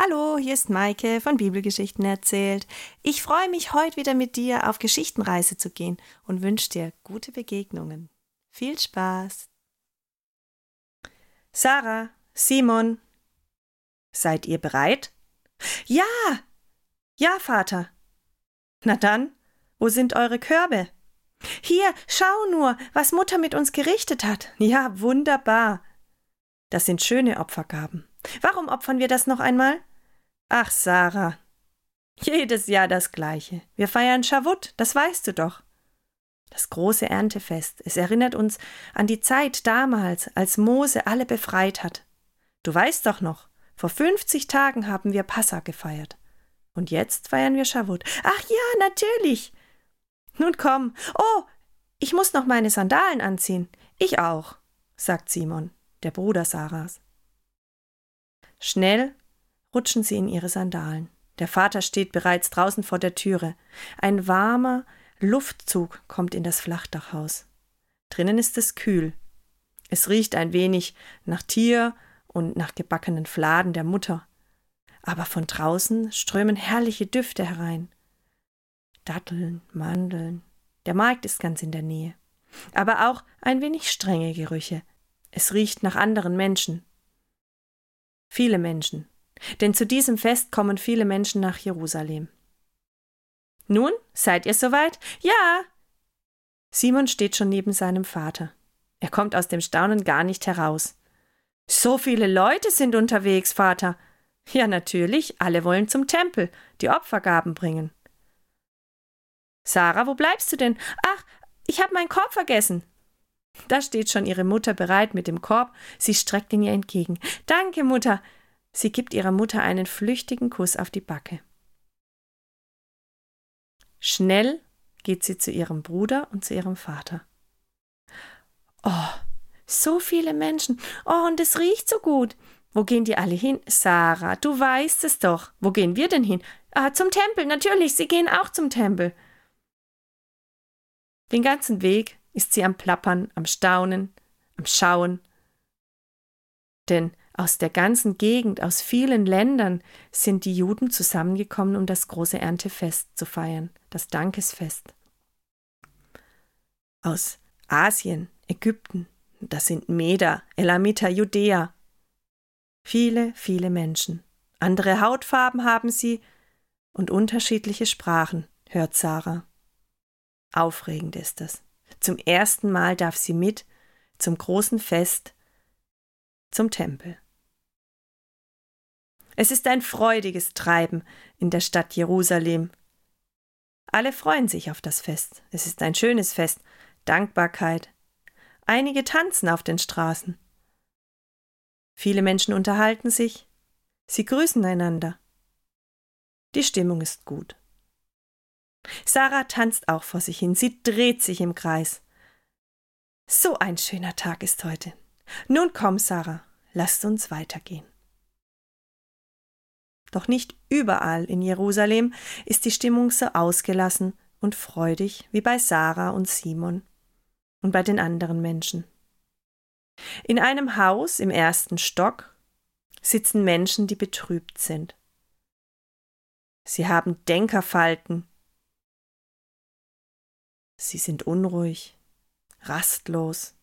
Hallo, hier ist Maike von Bibelgeschichten erzählt. Ich freue mich, heute wieder mit dir auf Geschichtenreise zu gehen und wünsche dir gute Begegnungen. Viel Spaß! Sarah, Simon, seid ihr bereit? Ja! Ja, Vater. Na dann, wo sind eure Körbe? Hier, schau nur, was Mutter mit uns gerichtet hat. Ja, wunderbar. Das sind schöne Opfergaben. Warum opfern wir das noch einmal? Ach, Sarah. Jedes Jahr das gleiche. Wir feiern Schavut, das weißt du doch. Das große Erntefest. Es erinnert uns an die Zeit damals, als Mose alle befreit hat. Du weißt doch noch, vor 50 Tagen haben wir Passa gefeiert. Und jetzt feiern wir Schavut. Ach ja, natürlich. Nun komm. Oh, ich muss noch meine Sandalen anziehen. Ich auch, sagt Simon, der Bruder Sarahs. Schnell rutschen sie in ihre Sandalen. Der Vater steht bereits draußen vor der Türe. Ein warmer Luftzug kommt in das Flachdachhaus. Drinnen ist es kühl. Es riecht ein wenig nach Tier und nach gebackenen Fladen der Mutter. Aber von draußen strömen herrliche Düfte herein. Datteln, Mandeln. Der Markt ist ganz in der Nähe. Aber auch ein wenig strenge Gerüche. Es riecht nach anderen Menschen. Viele Menschen. Denn zu diesem Fest kommen viele Menschen nach Jerusalem. Nun, seid ihr soweit? Ja. Simon steht schon neben seinem Vater. Er kommt aus dem Staunen gar nicht heraus. So viele Leute sind unterwegs, Vater. Ja, natürlich, alle wollen zum Tempel, die Opfergaben bringen. Sarah, wo bleibst du denn? Ach, ich habe meinen Korb vergessen. Da steht schon ihre Mutter bereit mit dem Korb. Sie streckt ihn ihr entgegen. Danke, Mutter. Sie gibt ihrer Mutter einen flüchtigen Kuss auf die Backe. Schnell geht sie zu ihrem Bruder und zu ihrem Vater. Oh, so viele Menschen. Oh, und es riecht so gut. Wo gehen die alle hin? Sarah, du weißt es doch. Wo gehen wir denn hin? Ah, zum Tempel, natürlich, sie gehen auch zum Tempel. Den ganzen Weg ist sie am Plappern, am Staunen, am Schauen. Denn aus der ganzen Gegend, aus vielen Ländern sind die Juden zusammengekommen, um das große Erntefest zu feiern, das Dankesfest. Aus Asien, Ägypten, das sind Meder, Elamiter, Judäa. Viele, viele Menschen. Andere Hautfarben haben sie und unterschiedliche Sprachen, hört Sarah. Aufregend ist es. Zum ersten Mal darf sie mit zum großen Fest, zum Tempel. Es ist ein freudiges Treiben in der Stadt Jerusalem. Alle freuen sich auf das Fest. Es ist ein schönes Fest, Dankbarkeit. Einige tanzen auf den Straßen. Viele Menschen unterhalten sich. Sie grüßen einander. Die Stimmung ist gut. Sarah tanzt auch vor sich hin. Sie dreht sich im Kreis. So ein schöner Tag ist heute. Nun komm, Sarah, lasst uns weitergehen. Doch nicht überall in Jerusalem ist die Stimmung so ausgelassen und freudig wie bei Sarah und Simon und bei den anderen Menschen. In einem Haus im ersten Stock sitzen Menschen, die betrübt sind. Sie haben Denkerfalten. Sie sind unruhig, rastlos.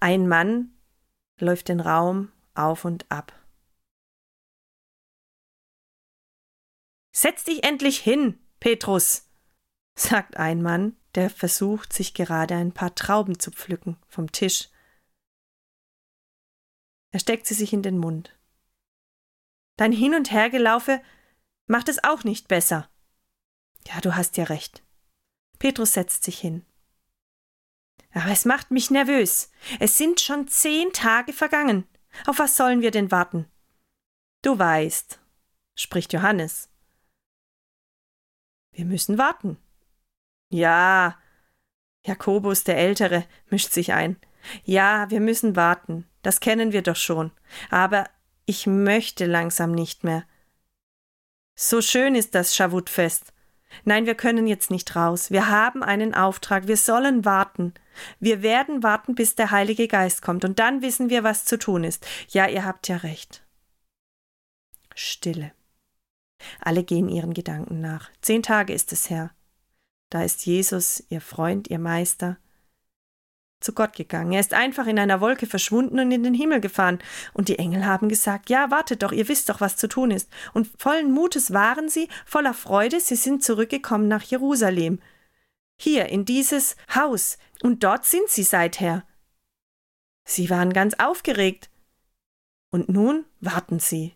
Ein Mann läuft den Raum auf und ab. Setz dich endlich hin, Petrus, sagt ein Mann, der versucht, sich gerade ein paar Trauben zu pflücken vom Tisch. Er steckt sie sich in den Mund. Dein Hin- und Hergelaufe macht es auch nicht besser. Ja, du hast ja recht. Petrus setzt sich hin. Aber es macht mich nervös. Es sind schon zehn Tage vergangen. Auf was sollen wir denn warten? Du weißt, spricht Johannes. Wir müssen warten. Ja. Jakobus der Ältere mischt sich ein. Ja, wir müssen warten. Das kennen wir doch schon. Aber ich möchte langsam nicht mehr. So schön ist das Schavutfest. Nein, wir können jetzt nicht raus. Wir haben einen Auftrag. Wir sollen warten. Wir werden warten, bis der Heilige Geist kommt. Und dann wissen wir, was zu tun ist. Ja, ihr habt ja recht. Stille. Alle gehen ihren Gedanken nach. Zehn Tage ist es her. Da ist Jesus, ihr Freund, ihr Meister, zu Gott gegangen. Er ist einfach in einer Wolke verschwunden und in den Himmel gefahren. Und die Engel haben gesagt, ja, wartet doch, ihr wisst doch, was zu tun ist. Und vollen Mutes waren sie, voller Freude, sie sind zurückgekommen nach Jerusalem. Hier, in dieses Haus. Und dort sind sie seither. Sie waren ganz aufgeregt. Und nun warten sie.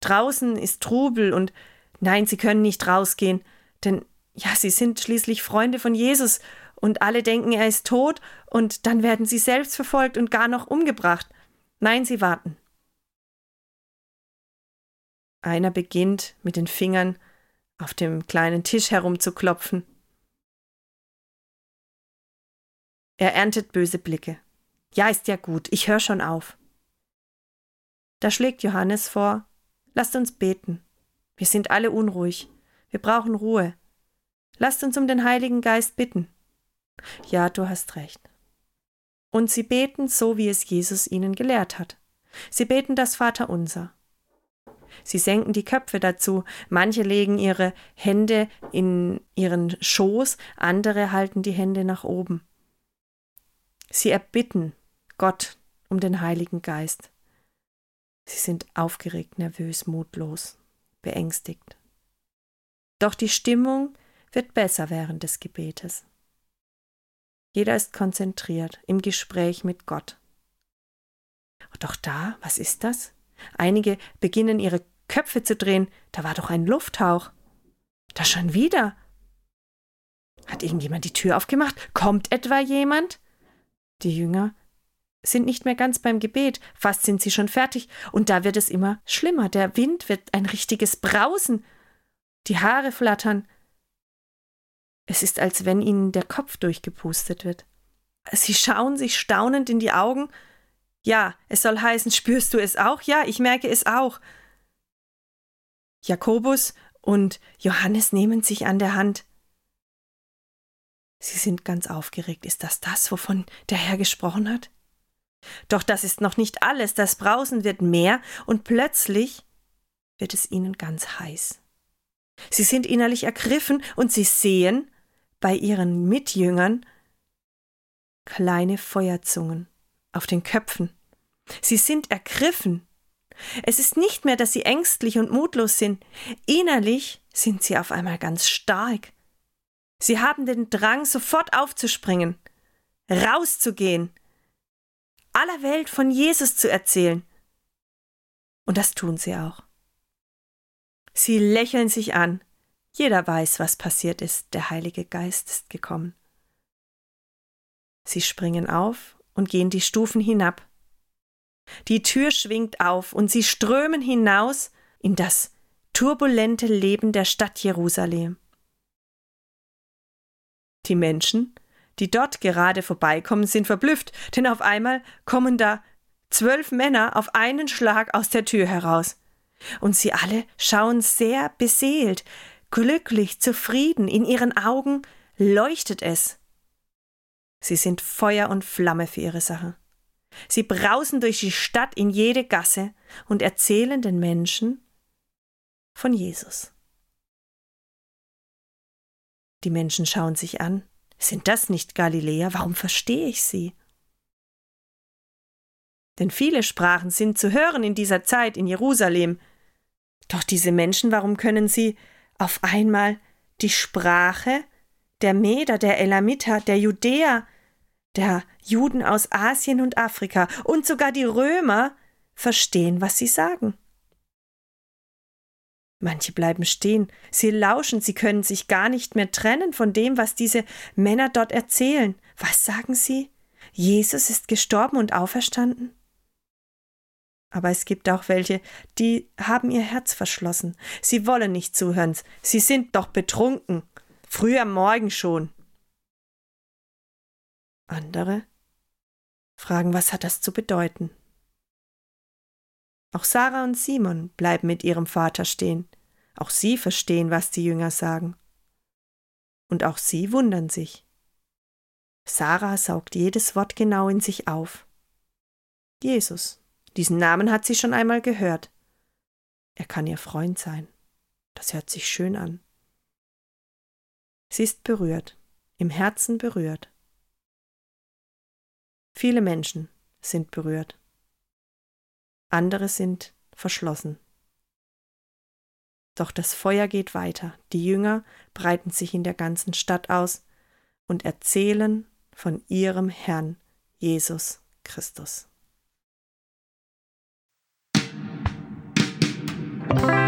Draußen ist Trubel und nein, sie können nicht rausgehen, denn ja, sie sind schließlich Freunde von Jesus und alle denken, er ist tot und dann werden sie selbst verfolgt und gar noch umgebracht. Nein, sie warten. Einer beginnt mit den Fingern auf dem kleinen Tisch herumzuklopfen. Er erntet böse Blicke. Ja, ist ja gut, ich höre schon auf. Da schlägt Johannes vor, lasst uns beten. Wir sind alle unruhig. Wir brauchen Ruhe. Lasst uns um den Heiligen Geist bitten. Ja, du hast recht. Und sie beten so, wie es Jesus ihnen gelehrt hat. Sie beten das Vaterunser. Sie senken die Köpfe dazu, manche legen ihre Hände in ihren Schoß, andere halten die Hände nach oben. Sie erbitten Gott um den Heiligen Geist. Sie sind aufgeregt, nervös, mutlos, beängstigt. Doch die Stimmung wird besser während des Gebetes. Jeder ist konzentriert im Gespräch mit Gott. Doch da, was ist das? Einige beginnen ihre Köpfe zu drehen. Da war doch ein Lufthauch. Da schon wieder. Hat irgendjemand die Tür aufgemacht? Kommt etwa jemand? Die Jünger sind nicht mehr ganz beim Gebet, fast sind sie schon fertig, und da wird es immer schlimmer. Der Wind wird ein richtiges Brausen. Die Haare flattern. Es ist, als wenn ihnen der Kopf durchgepustet wird. Sie schauen sich staunend in die Augen. Ja, es soll heißen, spürst du es auch? Ja, ich merke es auch. Jakobus und Johannes nehmen sich an der Hand. Sie sind ganz aufgeregt. Ist das das, wovon der Herr gesprochen hat? Doch das ist noch nicht alles. Das Brausen wird mehr und plötzlich wird es ihnen ganz heiß. Sie sind innerlich ergriffen und sie sehen bei ihren Mitjüngern kleine Feuerzungen auf den Köpfen. Sie sind ergriffen. Es ist nicht mehr, dass sie ängstlich und mutlos sind. Innerlich sind sie auf einmal ganz stark. Sie haben den Drang, sofort aufzuspringen, rauszugehen, aller Welt von Jesus zu erzählen. Und das tun sie auch. Sie lächeln sich an. Jeder weiß, was passiert ist. Der Heilige Geist ist gekommen. Sie springen auf und gehen die Stufen hinab. Die Tür schwingt auf und sie strömen hinaus in das turbulente Leben der Stadt Jerusalem. Die Menschen, die dort gerade vorbeikommen, sind verblüfft, denn auf einmal kommen da zwölf Männer auf einen Schlag aus der Tür heraus. Und sie alle schauen sehr beseelt, glücklich, zufrieden, in ihren Augen leuchtet es. Sie sind Feuer und Flamme für ihre Sache. Sie brausen durch die Stadt in jede Gasse und erzählen den Menschen von Jesus. Die Menschen schauen sich an. Sind das nicht Galiläer? Warum verstehe ich sie? Denn viele Sprachen sind zu hören in dieser Zeit in Jerusalem. Doch diese Menschen, warum können sie auf einmal die Sprache der Meder, der Elamiter, der Judäer, der Juden aus Asien und Afrika und sogar die Römer verstehen, was sie sagen? Manche bleiben stehen, sie lauschen, sie können sich gar nicht mehr trennen von dem, was diese Männer dort erzählen. Was sagen sie? Jesus ist gestorben und auferstanden? Aber es gibt auch welche, die haben ihr Herz verschlossen. Sie wollen nicht zuhören. Sie sind doch betrunken. Früh am Morgen schon. Andere fragen, was hat das zu bedeuten? Auch Sarah und Simon bleiben mit ihrem Vater stehen. Auch sie verstehen, was die Jünger sagen. Und auch sie wundern sich. Sarah saugt jedes Wort genau in sich auf. Jesus, diesen Namen hat sie schon einmal gehört. Er kann ihr Freund sein. Das hört sich schön an. Sie ist berührt, im Herzen berührt. Viele Menschen sind berührt. Andere sind verschlossen. Doch das Feuer geht weiter. Die Jünger breiten sich in der ganzen Stadt aus und erzählen von ihrem Herrn Jesus Christus. You.